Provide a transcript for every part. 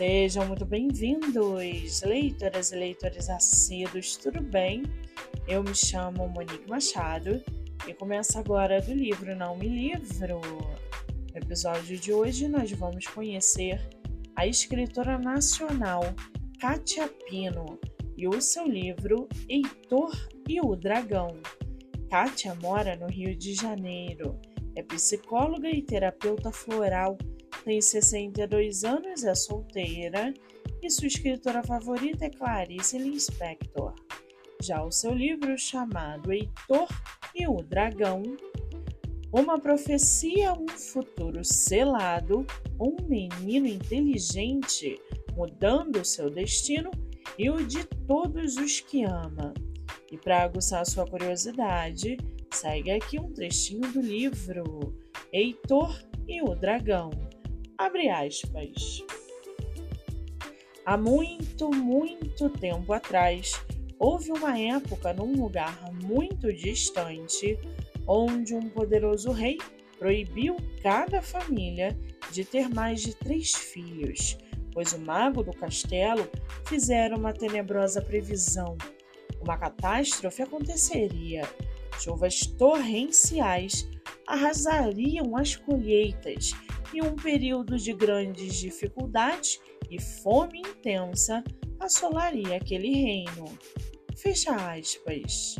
Sejam muito bem-vindos, leitoras e leitores assíduos, tudo bem? Eu me chamo Monique Machado e começo agora do livro Não Me Livro. No episódio de hoje, nós vamos conhecer a escritora nacional Kátia Pino e o seu livro Heitor e o Dragão. Kátia mora no Rio de Janeiro, é psicóloga e terapeuta floral tem 62 anos, é solteira e sua escritora favorita é Clarice Lispector. Já o seu livro, chamado Heitor e o Dragão, uma profecia, um futuro selado, um menino inteligente mudando seu destino e o de todos os que ama. E para aguçar sua curiosidade, segue aqui um trechinho do livro Heitor e o Dragão. Abre aspas. Há muito, muito tempo atrás, houve uma época num lugar muito distante onde um poderoso rei proibiu cada família de ter mais de três filhos, pois o mago do castelo fizera uma tenebrosa previsão. Uma catástrofe aconteceria. Chuvas torrenciais arrasariam as colheitas e um período de grandes dificuldades e fome intensa assolaria aquele reino. Fecha aspas.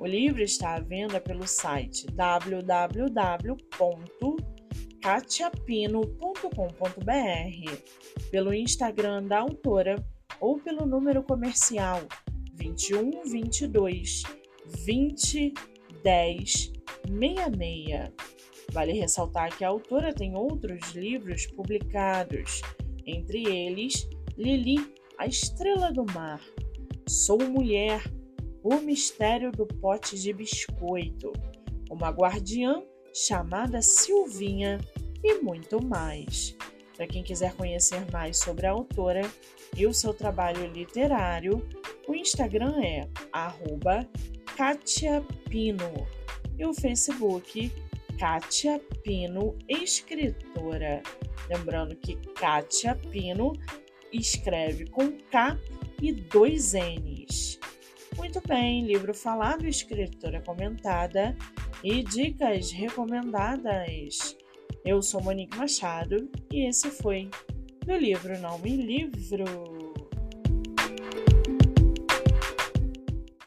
O livro está à venda pelo site www.catiapino.com.br, pelo Instagram da autora ou pelo número comercial 21 22 20 10 66. Vale ressaltar que a autora tem outros livros publicados, entre eles Lili, a Estrela do Mar, Sou Mulher, O Mistério do Pote de Biscoito, Uma Guardiã chamada Silvinha e muito mais. Para quem quiser conhecer mais sobre a autora e o seu trabalho literário, o Instagram é @katiapino e o Facebook Kátia Pino, escritora. Lembrando que Kátia Pino escreve com K e dois N's. Muito bem, livro falado, escritora comentada e dicas recomendadas. Eu sou Monique Machado e esse foi do livro Não Me Livro.